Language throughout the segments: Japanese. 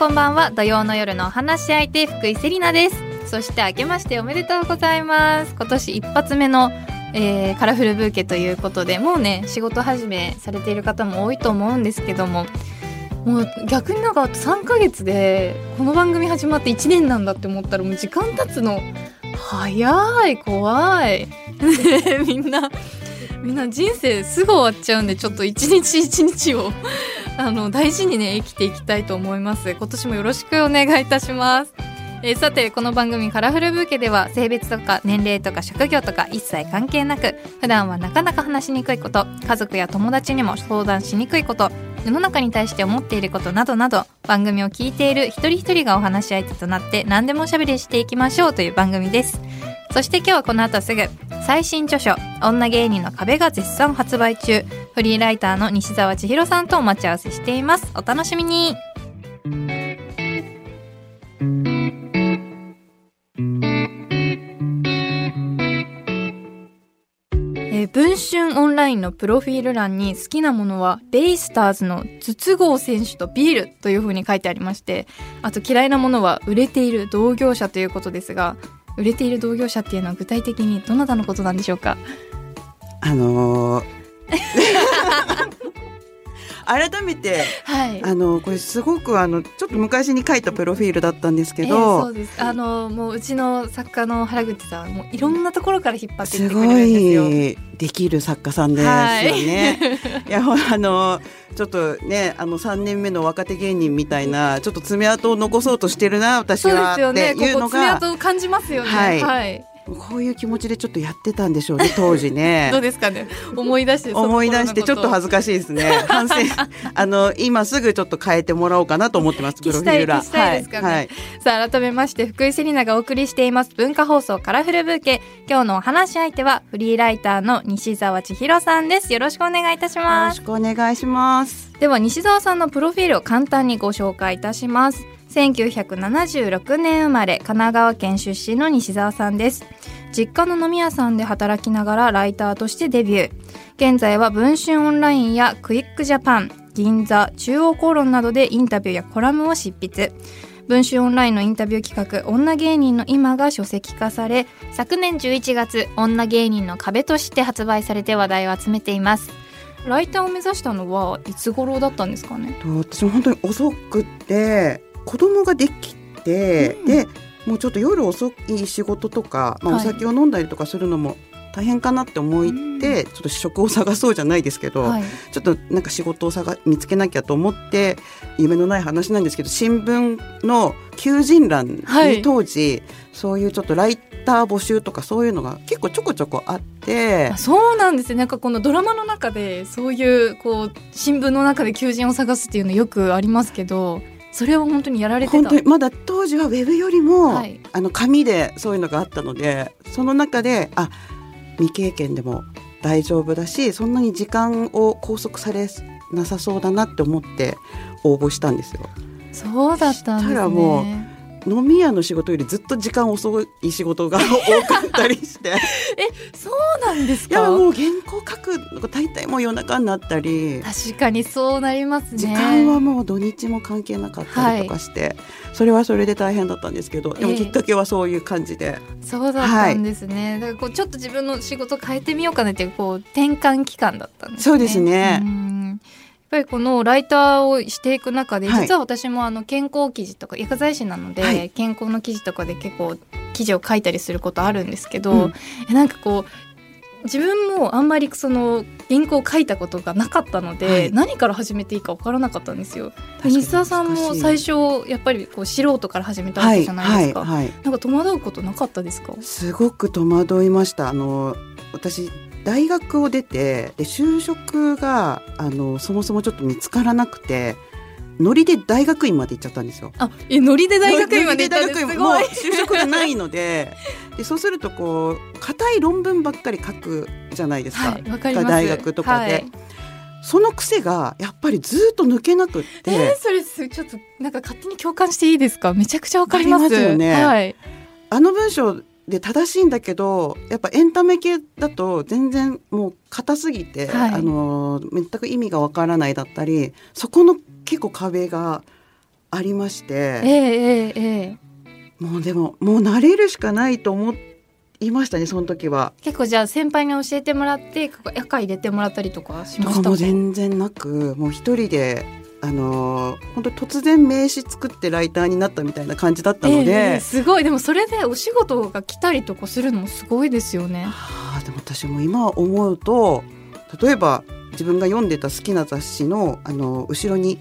こんばんは。土曜の夜のお話し相手福井セリナです。そして明けましておめでとうございます。今年一発目の、えー、カラフルブーケということでもうね仕事始めされている方も多いと思うんですけどももう逆になんかあと3ヶ月でこの番組始まって1年なんだって思ったらもう時間経つの早い怖い。みんなみんな人生すぐ終わっちゃうんでちょっと一日一日をあの大事にね生きていきたいと思います。今年もよろしくお願いいたします。えー、さてこの番組「カラフルブーケ」では性別とか年齢とか職業とか一切関係なく普段はなかなか話しにくいこと家族や友達にも相談しにくいこと世の中に対して思っていることなどなど番組を聞いている一人一人がお話し相手となって何でもおしゃべりしていきましょうという番組です。そして今日はこの後すぐ最新著書「女芸人の壁」が絶賛発売中フリーライターの西澤千尋さんとお待ち合わせしています。お楽しみに。え、文春オンラインのプロフィール欄に好きなものはベイスターズの筒香選手とビールというふうに書いてありましてあと嫌いなものは売れている同業者ということですが売れている同業者っていうのは具体的にどなたのことなんでしょうか？あのー 改めて、はい、あのこれすごくあのちょっと昔に書いたプロフィールだったんですけど、えー、そうですあのもううちの作家の原口さんもういろんなところから引っ張ってすよ。すごいできる作家さんですよね。はい、いやあのちょっとねあの三年目の若手芸人みたいなちょっと爪痕を残そうとしてるな私はっていうのが、ね、ここ爪痕を感じますよね。はい、はいこういう気持ちでちょっとやってたんでしょうね 当時ね。どうですかね？思い出して思い出してちょっと恥ずかしいですね。反 省あの今すぐちょっと変えてもらおうかなと思ってます プロフィール欄はい、はい、さあ改めまして福井セリナがお送りしています。文化放送カラフルブーケ。今日のお話し相手はフリーライターの西澤千尋さんです。よろしくお願いいたします。よろしくお願いします。では西澤さんのプロフィールを簡単にご紹介いたします1976年生まれ神奈川県出身の西澤さんです。実家の飲み屋さんで働きながらライターとしてデビュー。現在は文春オンラインやクイックジャパン銀座中央公論などでインタビューやコラムを執筆。文春オンラインのインタビュー企画「女芸人の今」が書籍化され昨年11月「女芸人の壁」として発売されて話題を集めています。ライターを目指したのはいつ頃だったんですかね？私も本当に遅くて子供ができて、うん、でもうちょっと夜遅い仕事とか、まあ、お酒を飲んだりとかするのも大変かなって思いって、ちょっと職を探そうじゃないですけど、はい、ちょっとなんか仕事を探見つけなきゃと思って夢のない話なんですけど新聞の求人欄に当時、はい、そういうちょっとライター募集とかそういうのが結構ちょこちょこあってそうなんですね。なんかこのドラマの中でそういうこう新聞の中で求人を探すっていうのよくありますけどそれは本当にやられて本当にまだ当時はウェブよりも、はい、あの紙でそういうのがあったのでその中であ未経験でも大丈夫だしそんなに時間を拘束されなさそうだなって思って応募したんですよ。そうだったんですね。もう飲み屋の仕事よりずっと時間遅い仕事が 多かったりして。えそうなんですか？いやもう原稿書くのが大体もう夜中になったり。確かにそうなりますね。時間はもう土日も関係なかったりとかして、はい、それはそれで大変だったんですけどでもきっかけはそういう感じで、えー、そうだったんですね、はい、だからこうちょっと自分の仕事変えてみようかなっていうこう転換期間だったんですね。そうですねぱりこのライターをしていく中で、実は私もあの健康記事とか薬剤師なので、はい、健康の記事とかで結構記事を書いたりすることあるんですけど、うん、なんかこう自分もあんまりその原稿を書いたことがなかったので、はい、何から始めていいか分からなかったんですよ。西澤さんも最初やっぱりこう素人から始めたわけじゃないですか。はいはい、なんか戸惑うことなかったですか？すごく戸惑いました。あの私大学を出てで就職があのそもそもちょっと見つからなくてノリで大学院まで行っちゃったんですよ。あ、え、ノリで大学院まで行ったんですすもう就職がないので、でそうするとこう硬い論文ばっかり書くじゃないですか。はい、か大学とかで。はいその癖がやっぱりずっと抜けなくって。えー、それちょっとなんか勝手に共感していいですか？めちゃくちゃわかりますよね。はい。あの文章で正しいんだけどやっぱエンタメ系だと全然もう硬すぎて、はい、あの全く意味がわからないだったりそこの結構壁がありまして、ええええええ。もうでももう慣れるしかないと思いましたねその時は。結構じゃあ先輩に教えてもらって赤入れてもらったりとかしましたとか？も全然なくもう一人であのー本当に突然名刺作ってライターになったみたいな感じだったので、ええすごい。でもそれでお仕事が来たりとかするのもすごいですよね。はあでも私も今思うと例えば自分が読んでた好きな雑誌のあの後ろに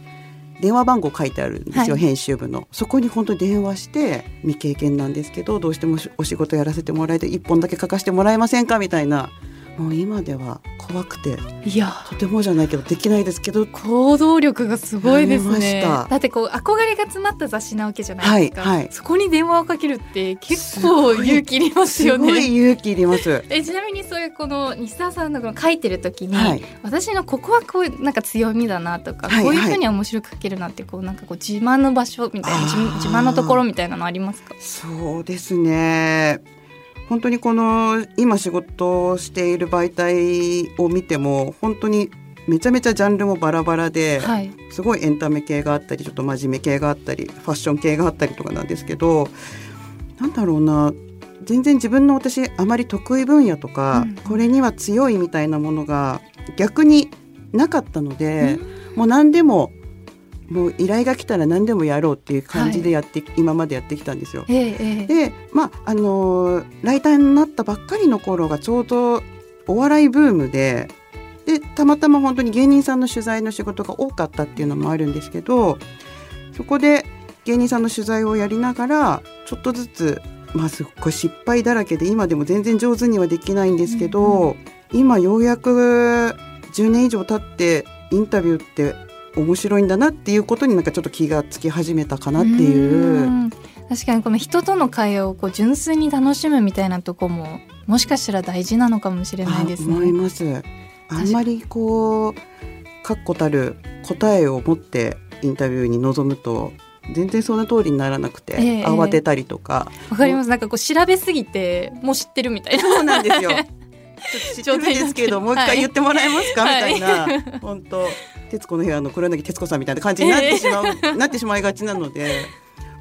電話番号書いてあるんですよ、はい。編集部の。そこに本当に電話して未経験なんですけどどうしてもお仕事やらせてもらえて一本だけ書かせてもらえませんか？みたいなもう今では怖くていや。とてもじゃないけどできないですけど行動力がすごいですね。だってこう憧れが詰まった雑誌なわけじゃないですか、はいはい。そこに電話をかけるって結構勇気いりますよすごいね勇気いります。えちなみにそういうこの西澤さんのこの書いてる時に、はい、私のここはこうなんか強みだなとか、はいこういうふうに面白く書けるなってこうなんかこう自慢の場所みたいな自慢のところみたいなのありますか？そうですね本当にこの今仕事をしている媒体を見ても本当にめちゃめちゃジャンルもバラバラで、はい。すごいエンタメ系があったりちょっと真面目系があったりファッション系があったりとかなんですけどなんだろうな全然自分の私あまり得意分野とか、うん。これには強いみたいなものが逆になかったので、もう何でももう依頼が来たら何でもやろうっていう感じでやって、今までやってきたんですよ。ええええでまああのーライターになったばっかりの頃がちょうどお笑いブームででたまたま本当に芸人さんの取材の仕事が多かったっていうのもあるんですけどそこで芸人さんの取材をやりながらちょっとずつまあすっごい失敗だらけで今でも全然上手にはできないんですけど、うん今ようやく10年以上経ってインタビューって面白いんだなっていうことになんかちょっと気がつき始めたかなっていう。ん確かにこの人との会話をこう純粋に楽しむみたいなとこももしかしたら大事なのかもしれないですあ思いね。ます。あんまりこう確固たる答えを持ってインタビューに臨むと全然その通りにならなくて、ええ慌てたりとか、わかります。なんかこう調べすぎてもう知ってるみたいな。そうなんですよ。ちょっと知ってるんですけど、もう一回言ってもらえますか、はい。みたいな、本当。徹子の部屋の黒柳徹子さんみたいな感じになってしまう、なってしまいがちなので、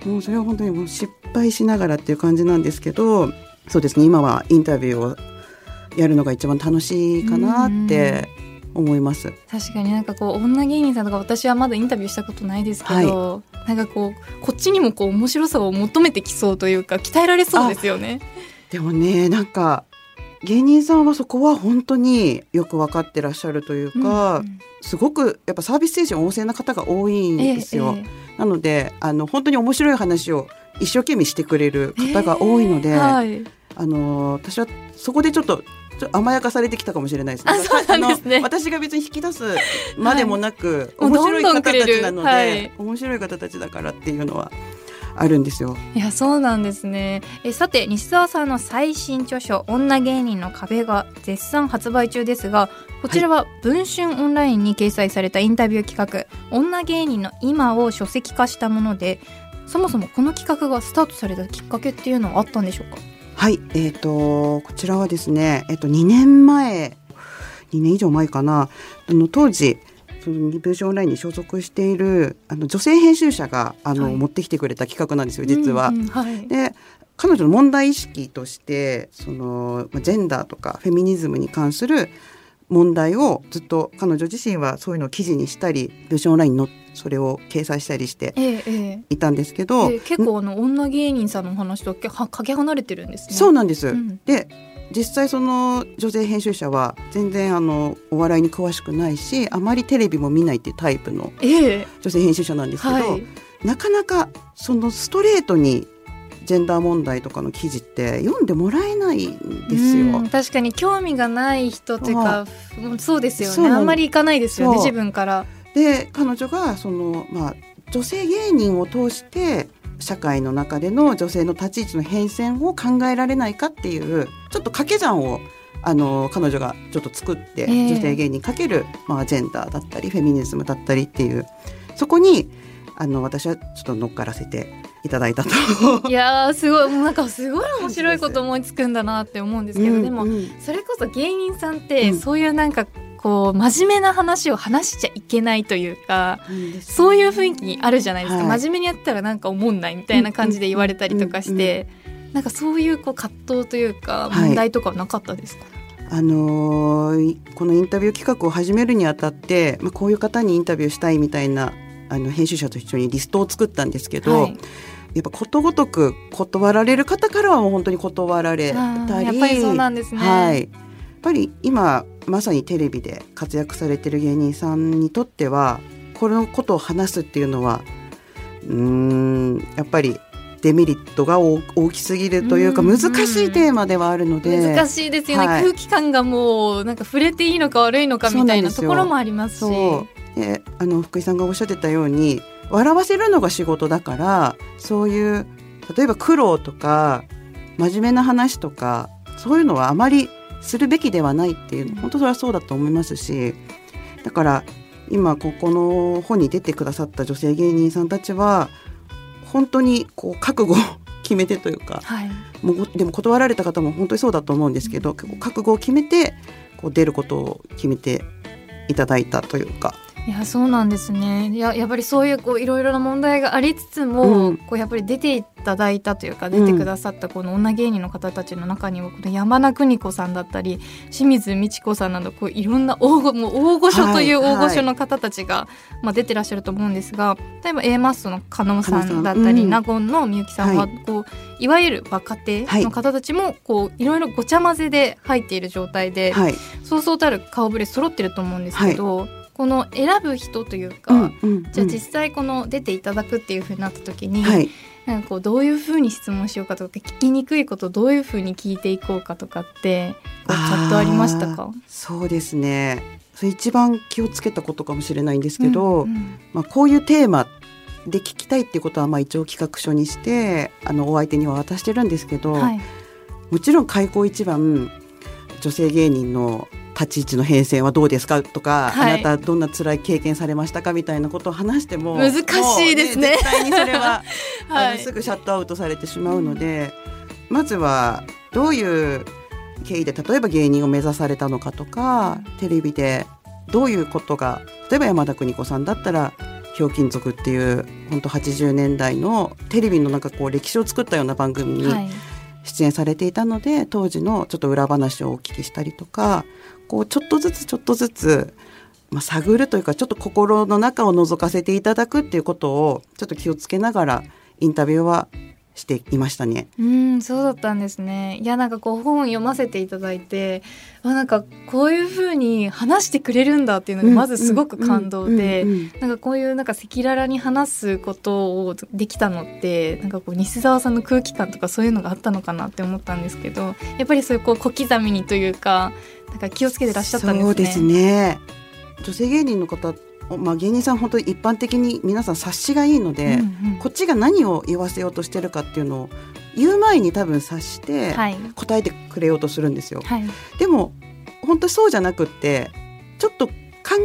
もうそれは本当にもう失敗しながらっていう感じなんですけど、そうですね。今はインタビューをやるのが一番楽しいかなって思います。確かになんかこう女芸人さんとか私はまだインタビューしたことないですけど、なんかこうこっちにもこう面白さを求めてきそうというか鍛えられそうですよね。でもねなんか芸人さんはそこは本当によく分かってらっしゃるというか、うんすごくやっぱサービス精神旺盛な方が多いんですよ。ええなのであの本当に面白い話を一生懸命してくれる方が多いので、ええはい、あの私はそこでちょっと甘やかされてきたかもしれないですね。あそうなんですね。私が別に引き出すまでもなく、はい。面白い方たちなので、はい。面白い方たちだからっていうのはあるんですよ。いやそうなんですね。えさて西澤さんの最新著書「女芸人の壁」が絶賛発売中ですがこちらは文春オンラインに掲載されたインタビュー企画「女芸人の今」を書籍化したものでそもそもこの企画がスタートされたきっかけっていうのはあったんでしょうか？はい、えっ、とこちらはですね、えっ、と2年前、2年以上前かな、あの当時そのリブーションオンラインに所属しているあの女性編集者があの、はい持ってきてくれた企画なんですよ、実は。うんうんはい、で彼女の問題意識としてそのまあジェンダーとかフェミニズムに関する問題をずっと彼女自身はそういうのを記事にしたりブーションオンラインのそれを掲載したりしてえええいたんですけえど、ええ結構あの女芸人さんのお話とけはかけ離れてるんですね。そうなんです。うんで実際その女性編集者は全然あのお笑いに詳しくないしあまりテレビも見ないっていうタイプのええ女性編集者なんですけど、はいなかなかそのストレートにジェンダー問題とかの記事って読んでもらえないんですよ。うん確かに興味がない人というか、うんそうですよねあんまり行かないですよね自分から。で彼女がその、まあ、女性芸人を通して社会の中での女性の立ち位置の変遷を考えられないかっていうちょっと掛け算をあの彼女がちょっと作って、ええ女性芸人かける、まあ、ジェンダーだったりフェミニズムだったりっていうそこにあの私はちょっと乗っからせていただいたと。いやーすごい。なんかすごい面白いこと思いつくんだなって思うんですけど、でもうん。うんそれこそ芸人さんって、うん。そういうなんかここう真面目な話を話しちゃいけないというかうんそういう雰囲気あるじゃないですか、はい。真面目にやったらなんか思んないみたいな感じで言われたりとかして、なんかそういうこう葛藤というかはい。問題とかはなかったですか、あのーいこのインタビュー企画を始めるにあたって、まあ、こういう方にインタビューしたいみたいなあの編集者と一緒にリストを作ったんですけど、はいやっぱことごとく断られる方からはもう本当に断られたりやっぱりそうなんですね。はい、やっぱり今まさにテレビで活躍されてる芸人さんにとってはこのことを話すっていうのはうーんやっぱりデメリットが大大きすぎるというかうん。難しいテーマではあるので。難しいですよね、はい。空気感がもうなんか触れていいのか悪いのかみたいなところもありますし。あの福井さんがおっしゃってたように笑わせるのが仕事だからそういう例えば苦労とか真面目な話とかそういうのはあまりするべきではないっていう本当それはそうだと思いますし。だから今ここの本に出てくださった女性芸人さんたちは本当にこう覚悟を 決めてというかはい、もうでも断られた方も本当にそうだと思うんですけど結構覚悟を決めてこう出ることを決めていただいたというか。いやそうなんですね。いややっぱりそういうこういろいろな問題がありつつも、うん。こうやっぱり出ていただいたというか出てくださったこの女芸人の方たちの中にはこの山田邦子さんだったり清水美智子さんなどこういろんな大御もう大御所というはい大御所の方たちが、まあ、出てらっしゃると思うんですが例えば A マッソの加納さんだったり、加納言のみゆきさんは、はい。こういわゆる若手の方たちもこういろいろごちゃ混ぜで入っている状態で、はい、そうそうたる顔ぶれ揃ってると思うんですけど、この選ぶ人というか、じゃあ実際この出ていただくっていうふうになった時に、はい、なんかこうどういうふうに質問しようかとか聞きにくいことをどういうふうに聞いていこうかとかってこうチャットありましたか？そうですね。それ一番気をつけたことかもしれないんですけど、うんうん。まあ、こういうテーマで聞きたいっていうことはまあ一応企画書にしてあのお相手には渡してるんですけど、はい。もちろん開口一番女性芸人の立ち位置の変遷はどうですか？とか、はい。あなたどんな辛い経験されましたか？みたいなことを話しても難しいですね。もう絶対にそれは はい。すぐシャットアウトされてしまうので、まずはどういう経緯で例えば芸人を目指されたのかとかテレビでどういうことが例えば山田邦子さんだったら「ひょうきん族」っていう本当80年代のテレビのなんかこう歴史を作ったような番組にはい出演されていたので、当時のちょっと裏話をお聞きしたりとかこうちょっとずつちょっとずつ、まあ、探るというかちょっと心の中を覗かせていただくっていうことをちょっと気をつけながらインタビューはしていましたね。うんそうだったんですねいやなんかこう本読ませていただいてあなんかこういうふうに話してくれるんだっていうのがまずすごく感動でなんかこういうなんか赤裸々に話すことをできたのってなんかこう西澤さんの空気感とかそういうのがあったのかなって思ったんですけどやっぱりそういうこう小刻みにというかなんか気をつけてらっしゃったんですね。そうですね女性芸人の方、まあ、芸人さん本当に一般的に皆さん察しがいいので、うんうん。こっちが何を言わせようとしてるかっていうのを言う前に多分察してはい。答えてくれようとするんですよ。はい。でも本当そうじゃなくってちょっと考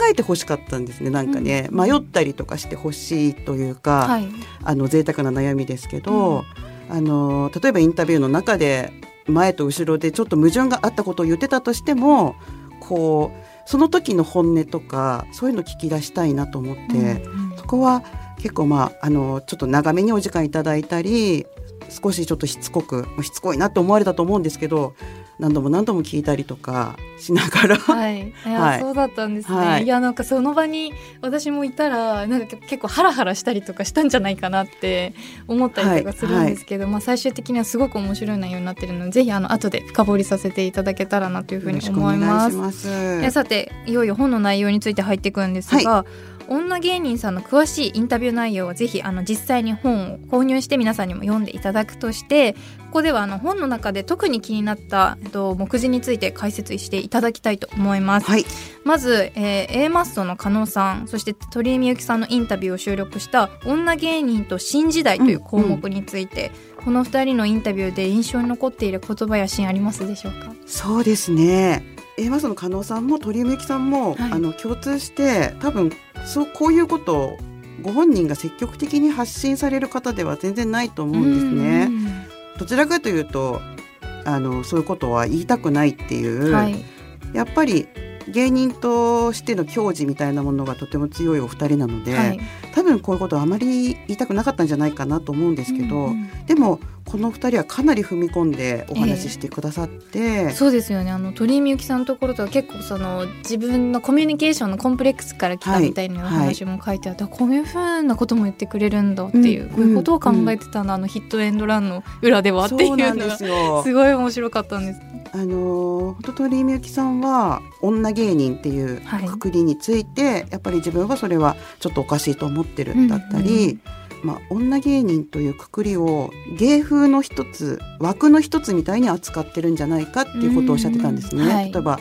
えてほしかったんですねなんかね、うん迷ったりとかしてほしいというか、はい。あの贅沢な悩みですけど、あの例えばインタビューの中で前と後ろでちょっと矛盾があったことを言ってたとしてもこうその時の本音とかそういうの聞き出したいなと思って、うんうん。そこは結構まああのちょっと長めにお時間いただいたり少しちょっとしつこくしつこいなと思われたと思うんですけど何度も何度も聞いたりとかしながら、はい、いや、はい。そうだったんですね。はい。い、や、なんかその場に私もいたら、なんか結構ハラハラしたりとかしたんじゃないかなって思ったりとかするんですけど、まあ最終的にはすごく面白い内容になってるので、ぜひあの後で深掘りさせていただけたらなというふうに思います。願いします。さていよいよ本の内容について入っていくんですが、女芸人さんの詳しいインタビュー内容はぜひあの実際に本を購入して皆さんにも読んでいただくとしてここではあの本の中で特に気になった、えっと、目次について解説していただきたいと思います。はい、まず、えー A マッソの加納さんそして鳥居みゆきさんのインタビューを収録した「女芸人と新時代」という項目について、この2人のインタビューで印象に残っている言葉やシーンありますでしょうか？そうですね。えまその加納さんも鳥居みゆきさんも、はい。あの共通して多分そうこういうことをご本人が積極的に発信される方では全然ないと思うんですね。どちらかというとあのそういうことは言いたくないっていう、うんはい、やっぱり芸人としての矜持みたいなものがとても強いお二人なので、はい。多分こういうことはあまり言いたくなかったんじゃないかなと思うんですけど、うんうん。でもこの二人はかなり踏み込んでお話ししてくださって、そうですよね。あの鳥居みゆきさんのところとは結構その自分のコミュニケーションのコンプレックスから来たはいみたい。なお話も書いてあって、こういうふうなことも言ってくれるんだっていう、うんこういうことを考えてたんだ、あのヒットエンドランの裏ではっていうのが。すごい面白かったんです。あのー本当鳥居みゆきさんは女芸人っていうはい。くくりについて、やっぱり自分はそれはちょっとおかしいと思ってるんだったり、まあ、女芸人というくくりを芸風の一つ枠の一つみたいに扱ってるんじゃないかっていうことをおっしゃってたんですね。うんはい。例えば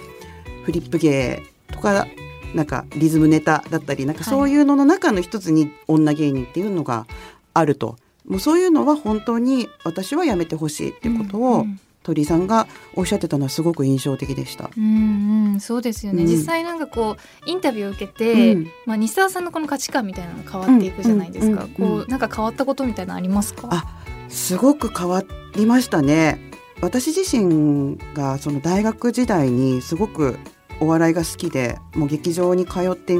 フリップ芸とかなんかリズムネタだったりなんかはい。そういうのの中の一つに女芸人っていうのがあると。もうそういうのは本当に私はやめてほしいっていうことを、うん鳥居さんがおっしゃってたのはすごく印象的でした。うんうん、そうですよね、うん。実際なんかこうインタビューを受けて、うん。まあ、西澤さんのこの価値観みたいなの変わっていくじゃないですか、こうなんか変わったことみたいなのありますか？あすごく変わりました。ね。私自身がその大学時代にすごくお笑いが好きでもう劇場に通って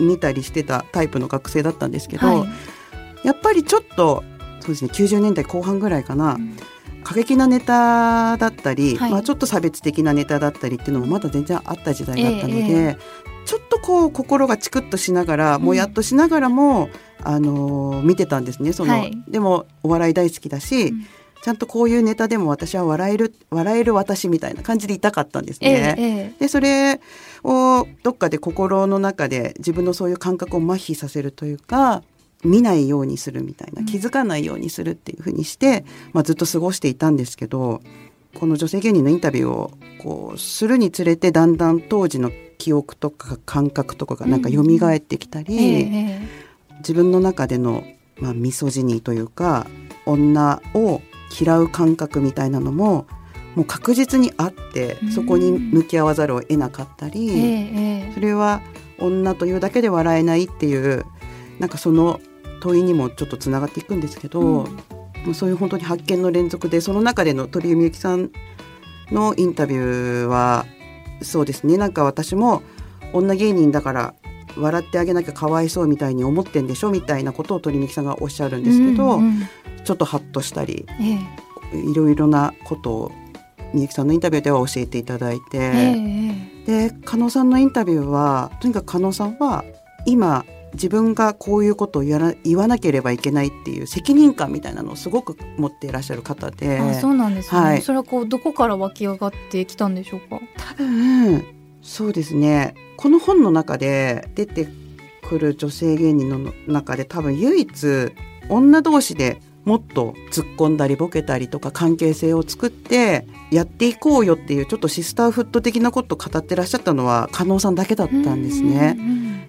みたりしてたタイプの学生だったんですけど、はい。やっぱりちょっとそうですね90年代後半ぐらいかな、うん過激なネタだったり、はい。まあ、ちょっと差別的なネタだったりっていうのもまだ全然あった時代だったので、ええちょっとこう心がチクッとしながら、もやっとしながらも、あのー見てたんですねその、はい。でもお笑い大好きだし、うん。ちゃんとこういうネタでも私は笑える笑える私みたいな感じでいたかったんですええね。ええ。でそれをどっかで心の中で自分のそういう感覚を麻痺させるというか見ないようにするみたいなうん。気づかないようにするっていうふうにして、まあ、ずっと過ごしていたんですけどこの女性芸人のインタビューをこうするにつれてだんだん当時の記憶とか感覚とかがなんか蘇ってきたり、えええ自分の中での、まあ、ミソジニーというか女を嫌う感覚みたいなのももう確実にあってうん。そこに向き合わざるを得なかったえり、えええ。それは女というだけで笑えないっていうなんかその問いにもちょっとつながっていくんですけど、うん。そういう本当に発見の連続でその中での鳥居みゆきさんのインタビューはそうですね。なんか私も女芸人だから笑ってあげなきゃかわいそうみたいに思ってんでしょみたいなことを鳥居みゆきさんがおっしゃるんですけど、うんうんちょっとハッとしたりええ。いろいろなことをみゆきさんのインタビューでは教えていただいて。ええ。で加納さんのインタビューはとにかく加納さんは今自分がこういうことを言わな言わなければいけないっていう責任感みたいなのをすごく持っていらっしゃる方で。あそうなんですね、はい。それはこうどこから湧き上がってきたんでしょうか？多分そうですね。この本の中で出てくる女性芸人の中で多分唯一女同士でもっと突っ込んだりボケたりとか関係性を作ってやっていこうよっていうちょっとシスターフット的なことを語ってらっしゃったのは加納さんだけだったんですね。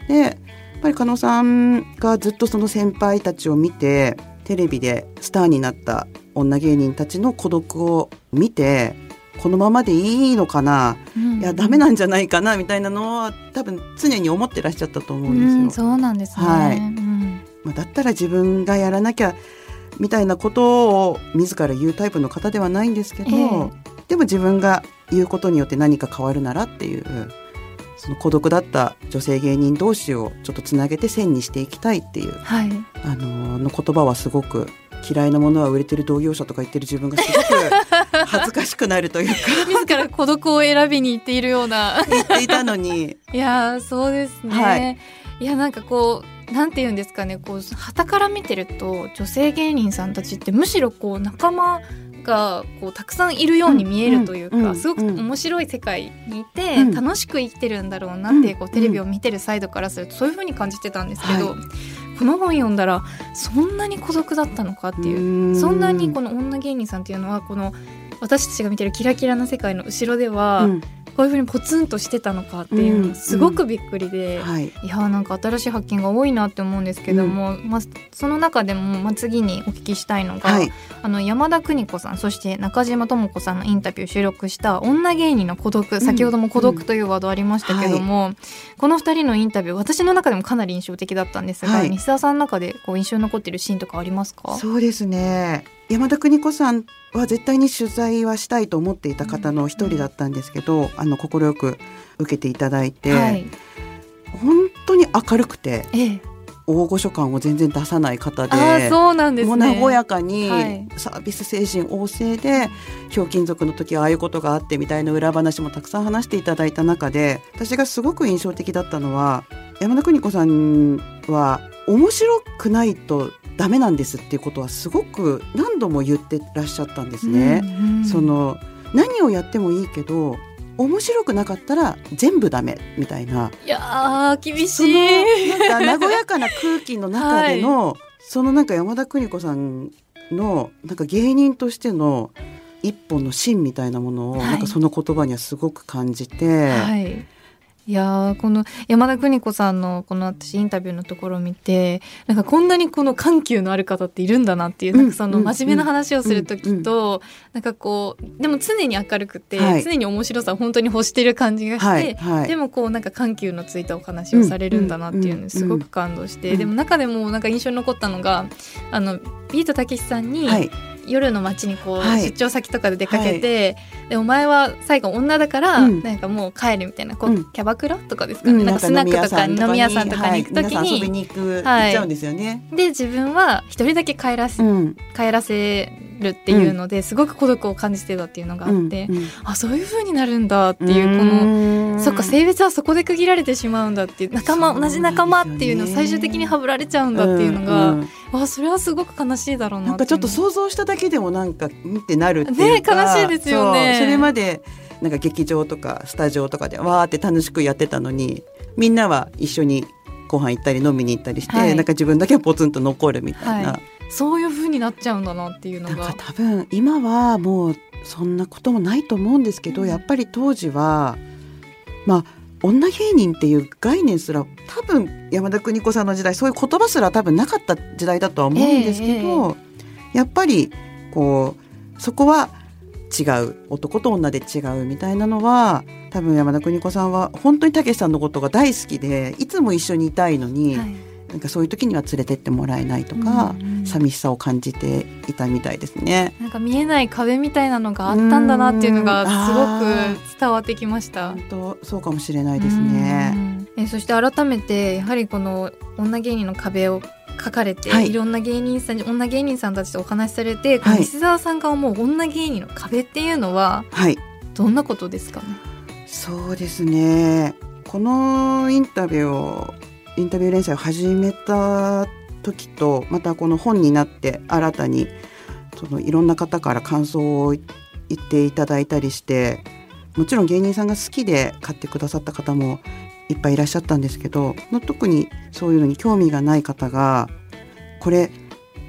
でぱり加納さんがずっとその先輩たちを見てテレビでスターになった女芸人たちの孤独を見てこのままでいいのかな、うん。いやダメなんじゃないかな？みたいなのは多分常に思ってらっしゃったと思うんですよ。うんそうなんですね、はい。うん。まあ、だったら自分がやらなきゃみたいなことを自ら言うタイプの方ではないんですけど、え。でも自分が言うことによって何か変わるならっていうその孤独だった女性芸人同士をちょっとつなげて線にしていきたいっていうはい。あのーの言葉はすごく嫌いなものは売れてる同業者とか言ってる自分がすごく 恥ずかしくなるというか。自ら孤独を選びに行っているような。言っていたのに。いやーそうですね、はい。い、やなんかこうなんて言うんですかね。こう旗から見てると女性芸人さんたちってむしろこう仲間がこうたくさんいるように見えるというか、すごくうん面白い世界にいて、うん。楽しく生きてるんだろうなってこううんテレビを見てるサイドからするとそういう風に感じてたんですけど、はい。この本読んだらそんなに孤独だったのかっていううそんなにこの女芸人さんっていうのはこの私たちが見てるキラキラな世界の後ろでは、うんこういうふうにポツンとしてたのかっていうのすごくびっくりで、はい。いやーなんか新しい発見が多いなって思うんですけども、まあ、その中でも、まあ、次にお聞きしたいのが、はい。あの山田邦子さんそして中島智子さんのインタビュー収録した女芸人の孤独先ほども孤独というワードありましたけども、この2人のインタビュー私の中でもかなり印象的だったんですが、はい。西田さんの中でこう印象に残っているシーンとかありますか？そうですね山田邦子さんは絶対に取材はしたいと思っていた方の一人だったんですけど、あの快く受けていただいて、はい。本当に明るくてええ。大御所感を全然出さない方で。そうなんですね。もう和やかにはい。サービス精神旺盛でひょうきん族の時はああいうことがあってみたいな裏話もたくさん話していただいた中で私がすごく印象的だったのは山田邦子さんは面白くないとダメなんですっていうことはすごく何度も言ってらっしゃったんですね。うんうん。その何をやってもいいけど面白くなかったら全部ダメみたいな。いやー厳そしのいなんか和やかな空気の中での、そのなんか山田邦子さんのなんか芸人としての一本の芯みたいなものを、はい。なんかその言葉にはすごく感じて、はいいやーこの山田邦子さんのこの私インタビューのところを見てなんかこんなにこの緩急のある方っているんだなっていう、うんなんかそのうん真面目な話をする時と、なんかこうでも常に明るくて、はい。常に面白さを本当に欲してる感じがして、はいはい。でもこうなんか緩急のついたお話をされるんだなっていうのにすごく感動して、うんでも中でもなんか印象に残ったのがあのビートたけしさんに、はい夜の街にこう、はい。出張先とかで出かけて、でお前は最後女だから、うん。なんかもう帰るみたいなこう、うん。キャバクラとかですかね、うんなんかスナックとか飲み屋さんとかに。行くときに、はい。皆さん遊びに行く、はい行っちゃうんですよね。で自分は一人だけ帰らせ、うん。帰らせるっていうので、すごく孤独を感じてたっていうのがあって、うんうん。あそういう風になるんだっていうこの。のそっか性別はそこで区切られてしまうんだっていう仲間同じ仲間っていうのを最終的にはぶられちゃうんだっていうのが、ん。んあそれはすごく悲しいだろうななんかちょっと想像しただけでもなんか見てなるっていうか、ね悲しいですよね。それまでなんか劇場とかスタジオとかでわーって楽しくやってたのにみんなは一緒にご飯行ったり飲みに行ったりして、はい。なんか自分だけはポツンと残るみたいな、はそういう風になっちゃうんだなっていうのが。多分今はもうそんなこともないと思うんですけど、うん。やっぱり当時はまあ女芸人っていう概念すら多分山田邦子さんの時代そういう言葉すら多分なかった時代だとは思うんですけど、やっぱりこうそこは違う男と女で違うみたいなのは多分山田邦子さんは本当にたけしさんのことが大好きでいつも一緒にいたいのに、はいなんかそういう時には連れてってもらえないとか、うんうん寂しさを感じていたみたいですね。なんか見えない壁みたいなのがあったんだなっていうのがすごく伝わってきました。本当そうかもしれないですね。うんえそして改めてやはりこの女芸人の壁を書かれて、はいい、ろんな芸人さんに女芸人さんたちとお話しされて、はい西澤さんが思う女芸人の壁っていうのははい、どんなことですかね？そうですね。このインタビューをインタビュー連載を始めた時とまたこの本になって新たにそのいろんな方から感想を言っていただいたりしてもちろん芸人さんが好きで買ってくださった方もいっぱいいらっしゃったんですけどの特にそういうのに興味がない方がこれ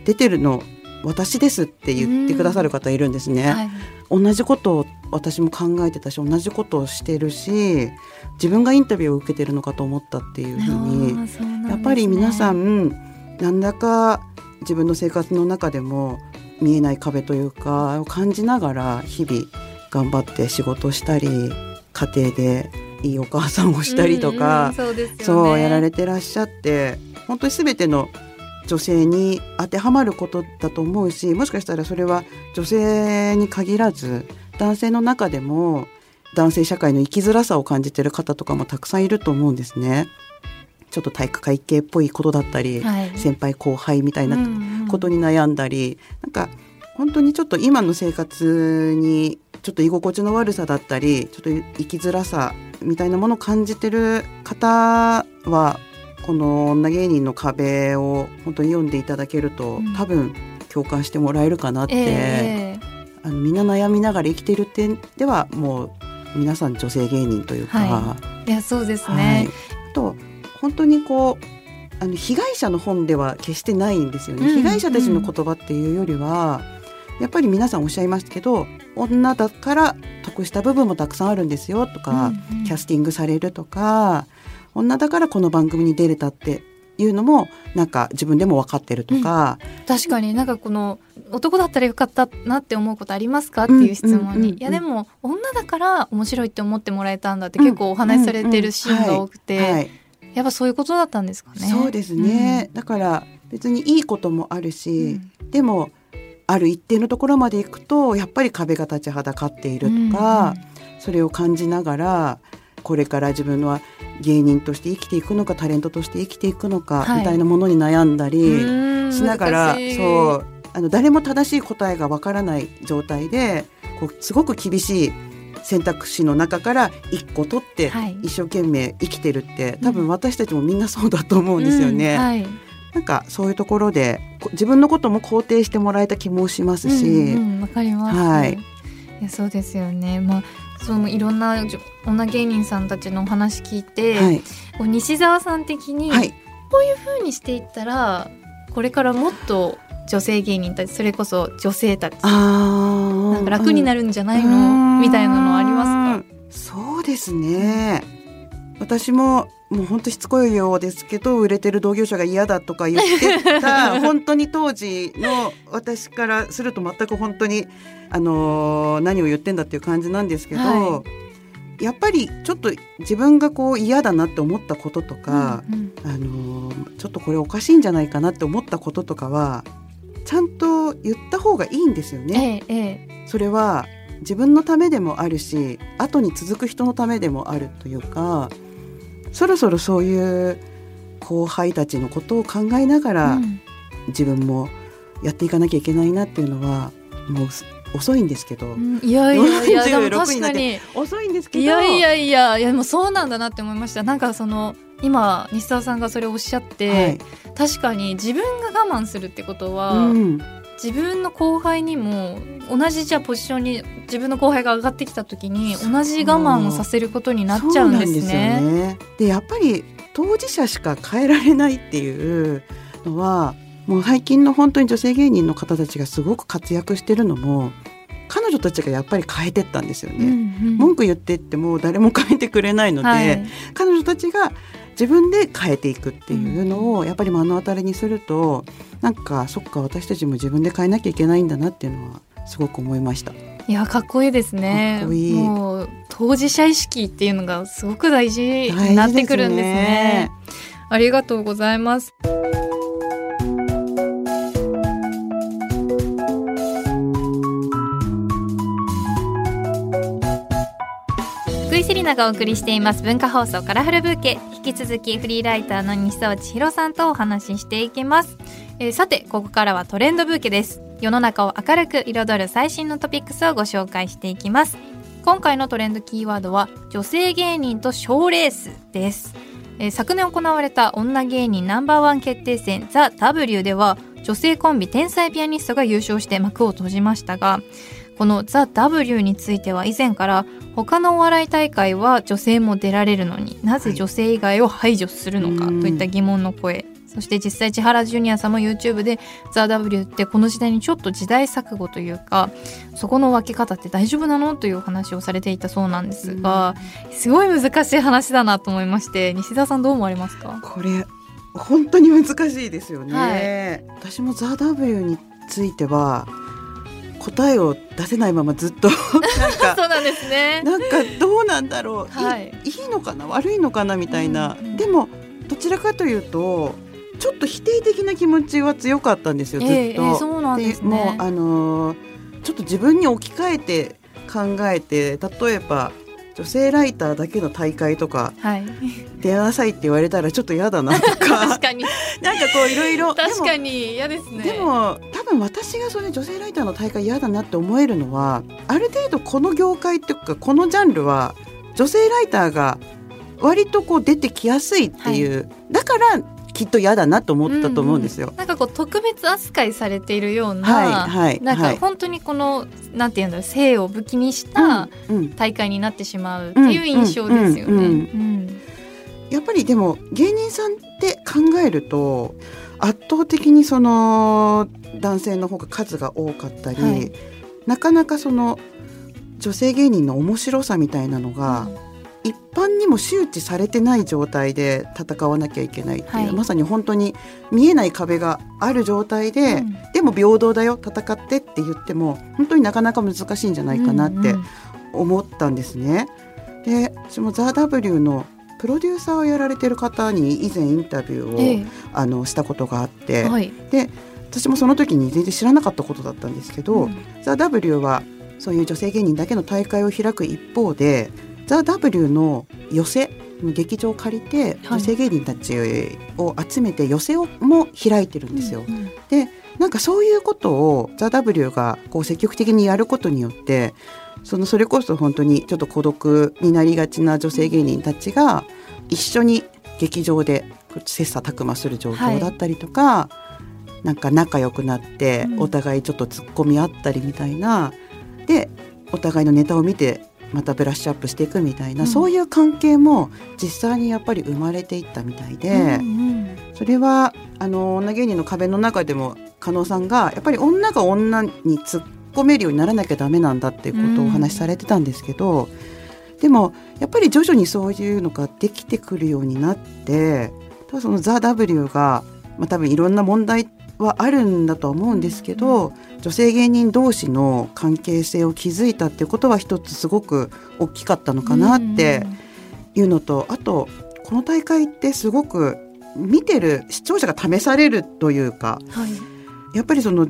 出てるの私ですって言ってくださる方いるんですね。はい同じことを私も考えてたし同じことをしてるし自分がインタビューを受けてるのかと思ったっていうふうにねやっぱり皆さんなんだか自分の生活の中でも見えない壁というかを感じながら日々頑張って仕事したり家庭でいいお母さんをしたりとか、うんうんそうね。そうやられてらっしゃって本当に全ての女性に当てはまることだと思うしもしかしたらそれは女性に限らず男性の中でも男性社会の生きづらさを感じてる方とかもたくさんいると思うんですね。ちょっと体育会系っぽいことだったり、はい。先輩後輩みたいななことに悩んだり、なんか本当にちょっと今の生活にちょっと居心地の悪さだったりちょっと生きづらさみたいなものを感じてる方はこの女芸人の壁を本当に読んでいただけると、うん。多分共感してもらえるかなって、ええあのみんな悩みながら生きてる点ではもう皆さん女性芸人というか、はい。やそうですはい。ね。あと本当にこうあの被害者の本では決してないんですよね、うん被害者たちの言葉っていうよりは、やっぱり皆さんおっしゃいますけど女だから得した部分もたくさんあるんですよとか、うんうん。キャスティングされるとか女だからこの番組に出れたっていうのもなんか自分でも分かってるとか、確かになんかこの男だったらよかったなって思うことありますか？っていう質問に、うんうんうんうん。いやでも女だから面白いって思ってもらえたんだって結構お話しされてるシーンが多くて、はい、やっぱそういうことだったんですかね？そうですね、だから別にいいこともあるうん。し、でもある一定のところまで行くとやっぱり壁が立ちはだかっているとか、それを感じながらこれから自分は芸人として生きていくのかタレントとして生きていくのか、みたいなものに悩んだりしながら、そうあの誰も正しい答えがわからない状態でこうすごく厳しい選択肢の中から一個取って一生懸命生きてるって、はい、多分私たちもみんなそうだと思うんですよね。うんはい、なんかそういうところで自分のことも肯定してもらえた気もしますし。わ、うんうん、かります、はい、いやそうですよね。まあそのいろんな女芸人さんたちのお話聞いて、はい、西澤さん的に、こういうふうにしていったらこれからもっと女性芸人たちそれこそ女性たちなんか楽になるんじゃないの？みたいなのありますか？そうですね。私ももう本当しつこいようですけど売れてる同業者が嫌だとか言ってた 本当に当時の私からすると全く本当に、あのー、何を言ってんだっていう感じなんですけど、はい、やっぱりちょっと自分がこう嫌だなって思ったこととか、うんうん、あのー、ちょっとこれおかしいんじゃないかなって思ったこととかはちゃんと言った方がいいんですよね。ええ、それは自分のためでもあるし後に続く人のためでもあるというかそろそろそういう後輩たちのことを考えながら、うん、自分もやっていかなきゃいけないなっていうのはもう遅いんですけど、うん、いやいやいやでも確かに。遅いんですけど。いやいやいやいやでもそうなんだなって思いました。なんかその今西澤さんがそれをおっしゃって、はい、確かに自分が我慢するってことは、うん、自分の後輩にも同じじゃポジションに自分の後輩が上がってきた時に同じ我慢をさせることになっちゃうんですね。で、ね、やっぱり当事者しか変えられないっていうのはもう最近の本当に女性芸人の方たちがすごく活躍してるのも彼女たちがやっぱり変えてったんですよね、うんうん、文句言ってっても誰も変えてくれないので、はい、彼女たちが自分で変えていくっていうのをやっぱり目の当たりにするとなんかそっか私たちも自分で変えなきゃいけないんだなっていうのはすごく思いました。いやかっこいいですね。かっこいい。もう当事者意識っていうのがすごく大事になってくるんですね。すねありがとうございます。ナがお送りしています文化放送カラフルブーケ。引き続きフリーライターの西澤千尋さんとお話ししていきます、えー、さてここからはトレンドブーケです。世の中を明るく彩る最新のトピックスをご紹介していきます。今回のトレンドキーワードは女性芸人と賞レースです、えー、昨年行われた女芸人ナンバーワン決定戦ザ・ W では女性コンビ天才ピアニストが優勝して幕を閉じましたがこのザ・ W については以前から他のお笑い大会は女性も出られるのになぜ女性以外を排除するのかといった疑問の声、はい、そして実際千原ジュニアさんも YouTube で「ザ・ w ってこの時代にちょっと時代錯誤というかそこの分け方って大丈夫なの？というお話をされていたそうなんですがすごい難しい話だなと思いまして西田さんどう思われますか？これ本当に難しいですよね、はい、私も「ザ・ w については答えを出せないままずっと。なんかそうなんですね。なんかどうなんだろう、はい、いいのかな？悪いのかなみたいな、うんうん、でもどちらかというとちょっと否定的な気持ちは強かったんですよずっと。えーえー、そうなんですね、もうあのー、ちょっと自分に置き換えて考えて例えば女性ライターだけの大会とか、はい、出なさいって言われたらちょっと嫌だなとか。確かに。なんかこういろいろ確かに嫌ですね。でも多分私がそれ女性ライターの大会嫌だなって思えるのはある程度この業界っていうかこのジャンルは女性ライターが割とこう出てきやすいっていう、はい、だからきっと嫌だなと思ったと思うんですよ。うんうん、なんかこう特別扱いされているような、はいはい、なんか本当にこのなんていうんだろう性を武器にした大会になってしまうっていう印象ですよね。やっぱりでも芸人さんって考えると圧倒的にその男性の方が数が多かったり、はい、なかなかその女性芸人の面白さみたいなのが、うん一般にも周知されてない状態で戦わなきゃいけないっていう、はい、まさに本当に見えない壁がある状態で、うん、でも平等だよ戦ってって言っても本当になかなか難しいんじゃないかなって思ったんですね。うんうん、で私も「ザ・ w のプロデューサーをやられてる方に以前インタビューを、ええ、あのしたことがあって、はい、で私もその時に全然知らなかったことだったんですけど、うん。ザ・ W はそういう女性芸人だけの大会を開く一方でザ・ W の寄せ劇場を借りてはい。女性芸人たちを集めて寄せをも開いてるんですよ。うんうんでなんかそういうことをザ・ W がこう積極的にやることによってそのそれこそ本当にちょっと孤独になりがちな女性芸人たちが一緒に劇場で切磋琢磨する状況だったりとか、なんか仲良くなってうん。お互いちょっと突っ込み合ったりみたいな、でお互いのネタを見てまたブラッシュアップしていくみたいな、うんそういう関係も実際にやっぱり生まれていったみたいで。うんうんそれはあの女芸人の壁の中でも加納さんがやっぱり女が女に突っ込めるようにならなきゃダメなんだっていうことをお話しされてたんですけど、でもやっぱり徐々にそういうのができてくるようになって多分その「ザ・ w が、まあ、多分いろんな問題はあるんだとは思うんですけど、女性芸人同士の関係性を築いたっていうことは一つすごく大きかったのかなっていうのと、あとこの大会ってすごく見てる視聴者が試されるというかはい。やっぱりその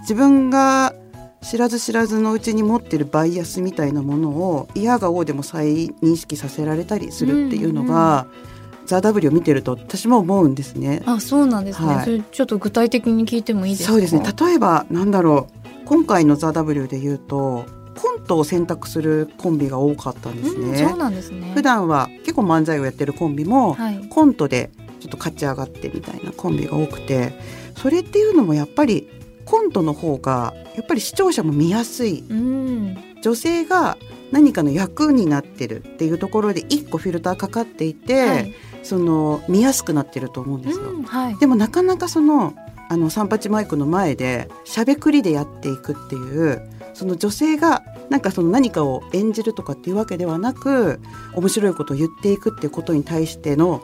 自分が知らず知らずのうちに持ってるバイアスみたいなものを嫌が王でも再認識させられたりするっていうのが「ザ・ w を見てると私も思うんですね。あそうなんですね、はい。それちょっと具体的に聞いてもいいですか？そうですね。例えばなんだろう。今回の「ザ・ w で言うとコントを選択するコンビが多かったんですうん、ね。そうなんですね。普段は結構漫才をやってるコンビも、はい。コントでちょっと勝ち上がってみたいなコンビが多くてそれっていうのもやっぱりコントの方がやっぱり視聴者も見やすい。うん。女性が何かの役になってるっていうところで一個フィルターかかっていて、はいその見やすくなってると思うんですよ。うんはいでもなかなかそのあの三八マイクの前でしゃべくりでやっていくっていうその女性がなんかその何かを演じるとかっていうわけではなく面白いことを言っていくっていうことに対しての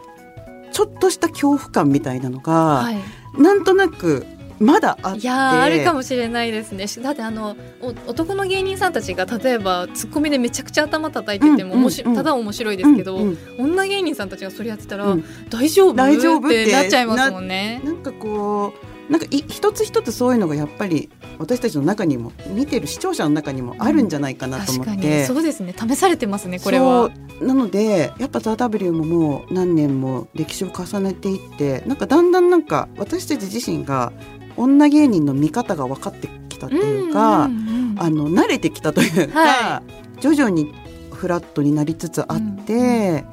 ちょっとした恐怖感みたいなのが、はいなんとなくまだあって。いやーあるかもしれないですね。しだってあのお男の芸人さんたちが例えばツッコミでめちゃくちゃ頭叩いてても、もしうんうん。ただ面白いですけど、うんうん。女芸人さんたちがそれやってたら、うん。大丈夫？大丈夫っっててなっちゃいますもんね。なんかこうなんかい一つ一つそういうのがやっぱり私たちの中にも見てる視聴者の中にもあるんじゃないかなと思確かって。に。そうですね。試されてますねこれは。なのでやっぱ「ザ・ w ももう何年も歴史を重ねていってなんかだんだんなんか私たち自身が女芸人の見方が分かってきたっていうか、んうんうんあの慣れてきたというか、は徐々にフラットになりつつあって、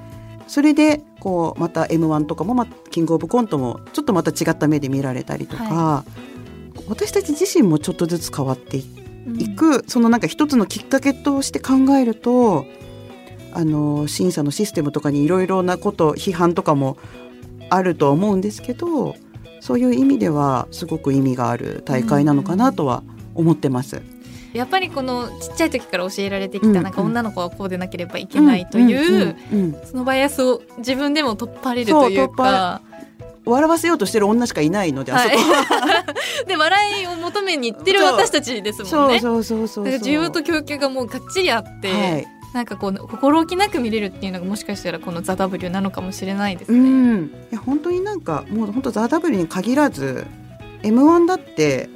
それでこうまた m 1とかも、ま、キングオブコントもちょっとまた違った目で見られたりとか、は私たち自身もちょっとずつ変わっていうん。いく、そのなんか一つのきっかけとして考えるとあの審査のシステムとかにいろいろなこと批判とかもあるとは思うんですけどそういう意味ではすごく意味がある大会なのかなとは思ってます。やっぱりこのちっちゃい時から教えられてきた、うんなんか女の子はこうでなければいけないという、そのバイアスを自分でも取っ払れるというか。笑わせようとしてる女しかいないので、あそこは。で笑いを求めに行ってる私たちですもんね。そうそうそうそう需要と供給がもうがっちりあって、はい。なんかこう心置きなく見れるっていうのがもしかしたらこの「ザ・ w なのかもしれないですうね。ん。いや本当になんかもう本当ザ・ W に限らず M1 だって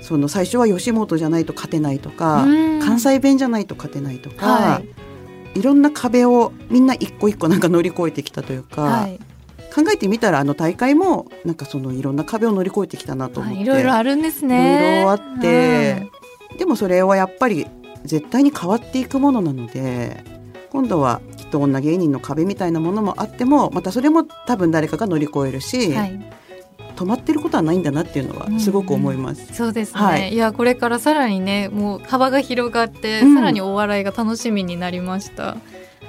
その最初は吉本じゃないと勝てないとか、うん関西弁じゃないと勝てないとか、、はいろんな壁をみんな一個一個なんか乗り越えてきたというか、はい考えてみたらあの大会もなんかそのいろんな壁を乗り越えてきたなと思って、はいいろいろあるんですいね。ろいろあって、でもそれはやっぱり絶対に変わっていくものなので今度はきっと女芸人の壁みたいなものもあってもまたそれも多分誰かが乗り越えるし、うんはい、止まってることはないんだなっていうのはすごく思います。そうですね、、はい。いやこれからさらにねもう幅が広がって、うん。さらにお笑いが楽しみになりました。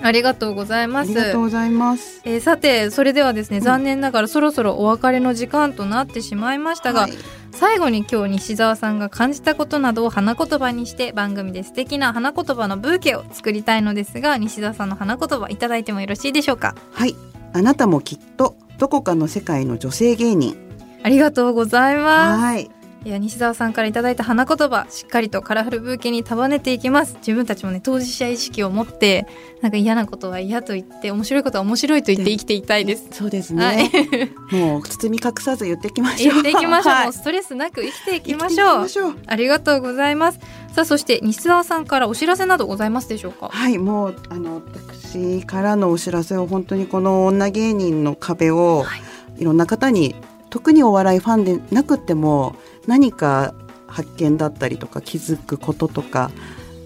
ありがとうございあます。りがとうございます。えーさてそれではですね、うん。残念ながらそろそろお別れの時間となってしまいましたが、はい最後に今日西澤さんが感じたことなどを花言葉にして番組で素敵な花言葉のブーケを作りたいのですが西澤さんの花言葉いただいてもよろしいでしょうか？はい、あなたもきっとどこかの世界の女性芸人。ありがとうございます西澤さんからいただいた花言葉しっかりとカラフルブーケに束ねていきます。自分たちもね当事者意識を持ってなんか嫌なことは嫌と言って面白いことは面白いと言って生きていたいです。そうですね、はい。もう包み隠さず言っていきましょう。言っていきましょう、はい。もうストレスなく生きていきまし生ょう。ありがとうございます。さあそして西澤さんからお知らせなどございますでしょうか？はいもうあの私からのお知らせを本当にこの女芸人の壁を、はい。い、ろんな方に特にお笑いファンでなくっても何か発見だったりとか気づくこととか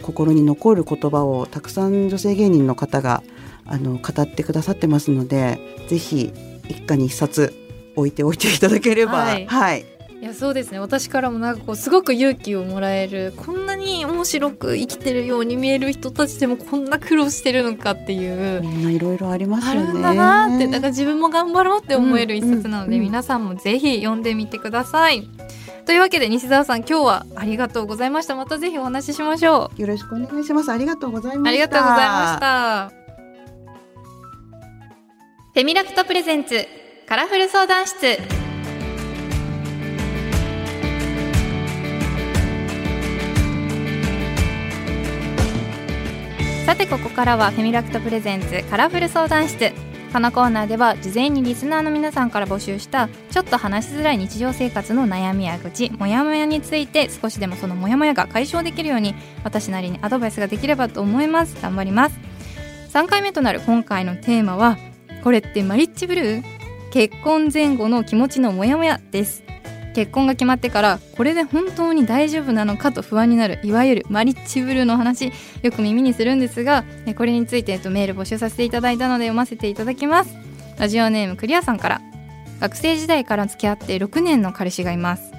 心に残る言葉をたくさん女性芸人の方があの語ってくださってますのでぜひ一家に一冊置いておいていただければはいはいいやそうですね私からもなんかこうすごく勇気をもらえるこんなに面白く生きてるように見える人たちでもこんな苦労してるのかっていうみんないろいろありますあよね。るんだなってだから自分も頑張ろうって思える一冊なので、うんうん皆さんもぜひ読んでみてください。というわけで西澤さん今日はありがとうございました。またぜひお話ししましょう。よろしくお願いします。ありがとうございました。ありがとうございました。フェミラクトプレゼンツカラフル相談室。さてここからはフェミラクトプレゼンツカラフル相談室このコーナーでは事前にリスナーの皆さんから募集したちょっと話しづらい日常生活の悩みや愚痴モヤモヤについて少しでもそのモヤモヤが解消できるように私なりにアドバイスができればと思います。頑張ります。3回目となる今回のテーマはこれってマリッジブルー？結婚前後の気持ちのモヤモヤです。結婚が決まってからこれで本当に大丈夫なのかと不安になるいわゆるマリッジブルーの話よく耳にするんですがえこれについて、えっと、メール募集させていただいたので読ませていただきます。ラジオネームクリアさんから学生時代から付き合って6年の彼氏がいます。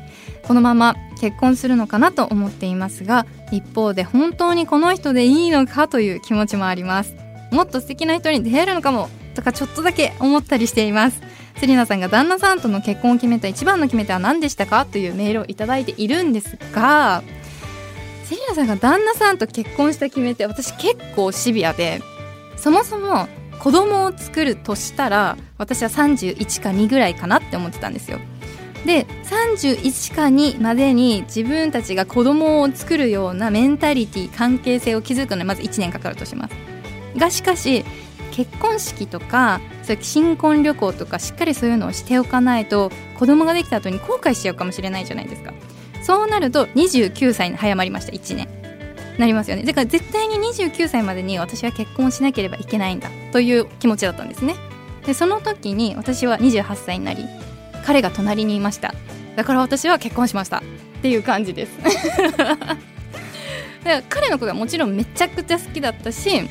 このまま結婚するのかなと思っていますが一方で本当にこの人でいいのかという気持ちもあります。もっと素敵な人に出会えるのかも。とかちょっとだけ思ったりしています。セリナさんが旦那さんとの結婚を決めた一番の決め手は何でしたかというメールをいただいているんですがセリナさんが旦那さんと結婚した決め手私結構シビアでそもそも子供を作るとしたら私は31か2ぐらいかなって思ってたんですよ。で31か2までに自分たちが子供を作るようなメンタリティ関係性を築くのにまず1年かかるとします。がしかし結婚式とかそういう新婚旅行とかしっかりそういうのをしておかないと子供ができた後に後悔しちゃうかもしれないじゃないですか。そうなると29歳に早まりました。1年。なりますよね。だから絶対に29歳までに私は結婚しなければいけないんだ。という気持ちだったんですね。でその時に私は28歳になり彼が隣にいました。だから私は結婚しました。っていう感じです。彼のことはもちろんめちゃくちゃ好きだったし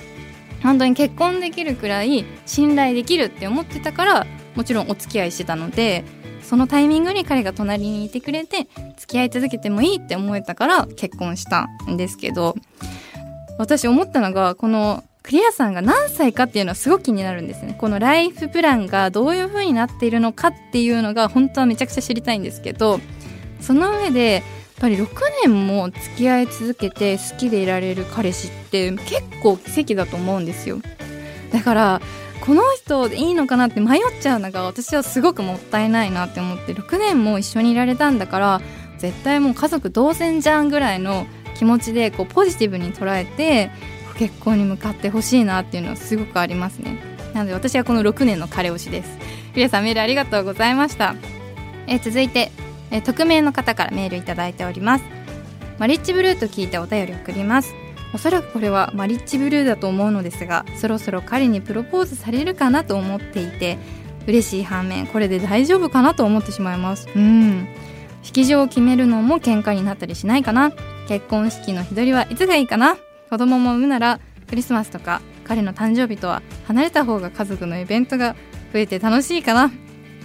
本当に結婚できるくらい信頼できるって思ってたからもちろんお付き合いしてたのでそのタイミングに彼が隣にいてくれて付き合い続けてもいいって思えたから結婚したんですけど。私思ったのがこのクリアさんが何歳かっていうのはすごく気になるんですね。このライフプランがどういう風になっているのかっていうのが本当はめちゃくちゃ知りたいんですけどその上でっぱり6年も付き合い続けて好きでいられる彼氏って結構奇跡だと思うんですよ。だからこの人でいいのかなって迷っちゃうのが私はすごくもったいないなって思って6年も一緒にいられたんだから絶対もう家族同然じゃんぐらいの気持ちでこうポジティブに捉えて結婚に向かってほしいなっていうのはすごくありますね。なので私はこの6年の彼推しです。クリアさんメールありがとうございました。え続いてえ匿名の方からメールいただいております。マリッジブルーと聞いてお便り送ります。おそらくこれはマリッジブルーだと思うのですがそろそろ彼にプロポーズされるかなと思っていて嬉しい反面これで大丈夫かなと思ってしまいます。うん。式場を決めるのも喧嘩になったりしないかな。結婚式の日取りはいつがいいかな。子供も産むならクリスマスとか彼の誕生日とは離れた方が家族のイベントが増えて楽しいかな。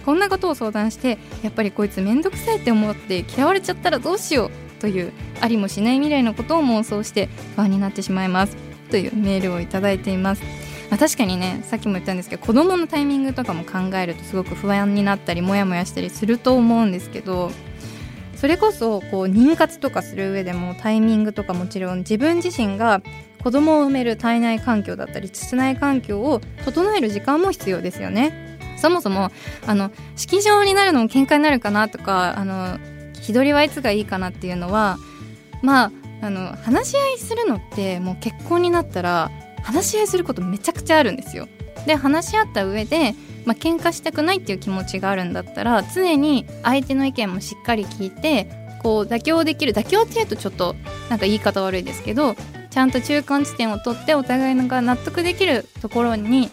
こんなことを相談してやっぱりこいつめんどくさいって思って嫌われちゃったらどうしようというありもしない未来のことを妄想して不安になってしまいます。というメールをいただいています、まあ、確かにねさっきも言ったんですけど子供のタイミングとかも考えるとすごく不安になったりモヤモヤしたりすると思うんですけどそれこそこう妊活とかする上でもタイミングとかもちろん自分自身が子供を産める体内環境だったり膣内環境を整える時間も必要ですよね。そもそもあの式場になるのも喧嘩になるかなとかあの気取りはいつがいいかなっていうのはまああの話し合いするのってもう結婚になったら話し合いすることめちゃくちゃあるんですよ。で話し合った上で、まあ喧嘩したくないっていう気持ちがあるんだったら常に相手の意見もしっかり聞いてこう妥協できる妥協っていうとちょっとなんか言い方悪いですけどちゃんと中間地点を取ってお互いが納得できるところに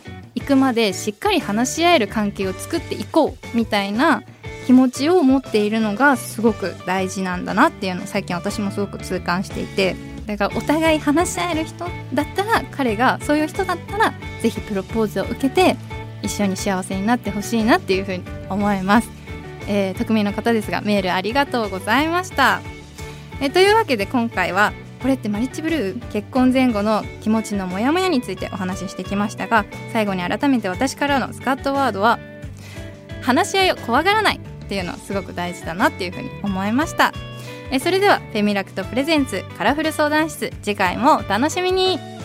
くまでしっかり話し合える関係を作っていこうみたいな気持ちを持っているのがすごく大事なんだなっていうのを最近私もすごく痛感していて。だからお互い話し合える人だったら彼がそういう人だったら是非プロポーズを受けて一緒に幸せになってほしいなっていうふうに思います、えー、匿名の方ですがメールありがとうございました、え、というわけで今回はこれってマリッジブルー結婚前後の気持ちのモヤモヤについてお話ししてきましたが最後に改めて私からのスカットワードは話し合いを怖がらないっていうのはすごく大事だなっていうふうに思いました。えそれではフェミラクトプレゼンツカラフル相談室次回もお楽しみに。